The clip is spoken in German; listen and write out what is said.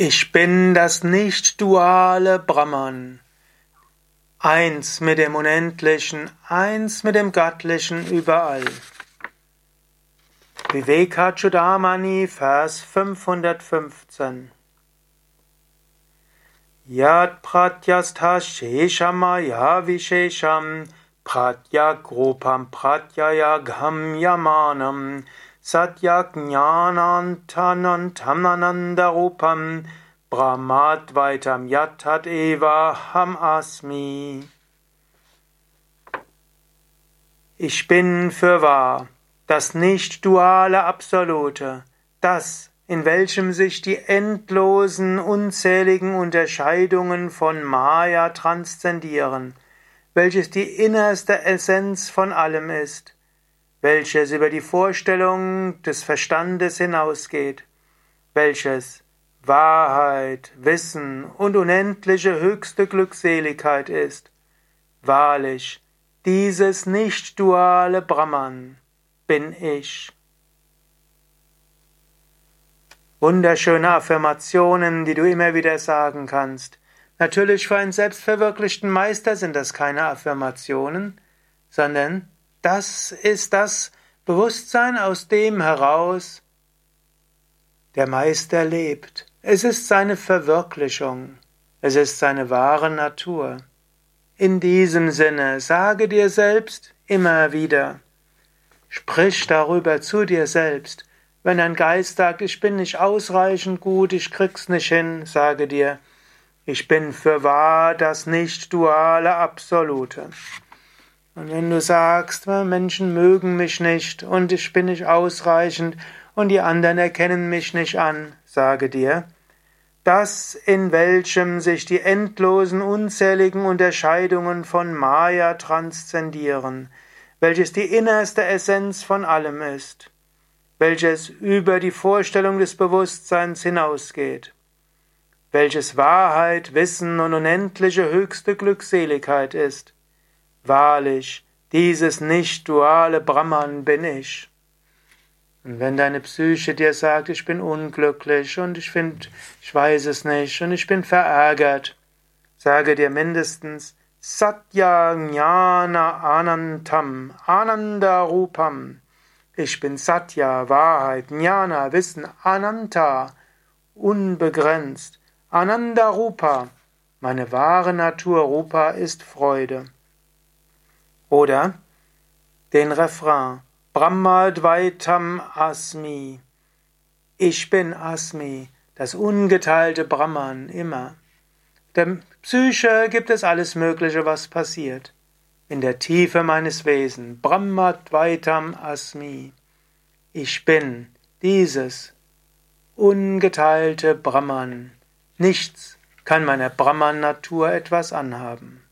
Ich bin das nicht-duale Brahman, eins mit dem Unendlichen, eins mit dem Göttlichen überall. Vivekachudamani, Vers 515 Yat pratyastha sheshamaya vishesham pratya gropam pratyaya gham yamanam Satyajnanantanantamanandarupam Brahmadvaitam Yatat Eva Ham Asmi. Ich bin für wahr, das nicht duale Absolute, das, in welchem sich die endlosen, unzähligen Unterscheidungen von Maya transzendieren, welches die innerste Essenz von allem ist, welches über die Vorstellung des Verstandes hinausgeht, welches Wahrheit, Wissen und unendliche höchste Glückseligkeit ist. Wahrlich, dieses nicht duale Brahman bin ich. Wunderschöne Affirmationen, die du immer wieder sagen kannst. Natürlich für einen selbstverwirklichten Meister sind das keine Affirmationen, sondern das ist das Bewusstsein, aus dem heraus der Meister lebt. Es ist seine Verwirklichung. Es ist seine wahre Natur. In diesem Sinne sage dir selbst immer wieder, sprich darüber zu dir selbst. Wenn ein Geist sagt, ich bin nicht ausreichend gut, ich krieg's nicht hin, sage dir, ich bin für wahr das nicht duale Absolute. Und wenn du sagst, Menschen mögen mich nicht und ich bin nicht ausreichend und die anderen erkennen mich nicht an, sage dir, das, in welchem sich die endlosen, unzähligen Unterscheidungen von Maya transzendieren, welches die innerste Essenz von allem ist, welches über die Vorstellung des Bewusstseins hinausgeht, welches Wahrheit, Wissen und unendliche höchste Glückseligkeit ist, Wahrlich, dieses nicht-duale Brahman bin ich. Und wenn deine Psyche dir sagt, ich bin unglücklich und ich finde, ich weiß es nicht und ich bin verärgert, sage dir mindestens Satya Jnana Anantam Ananda Rupam. Ich bin Satya, Wahrheit, Jnana, Wissen, Ananta, unbegrenzt. Ananda Rupa, meine wahre Natur Rupa ist Freude. Oder den Refrain Brahmadvaitam Asmi. Ich bin Asmi, das ungeteilte Brahman immer. Der Psyche gibt es alles Mögliche, was passiert. In der Tiefe meines Wesens, Brahmadvaitam Asmi. Ich bin dieses ungeteilte Brahman. Nichts kann meiner Brahman-Natur etwas anhaben.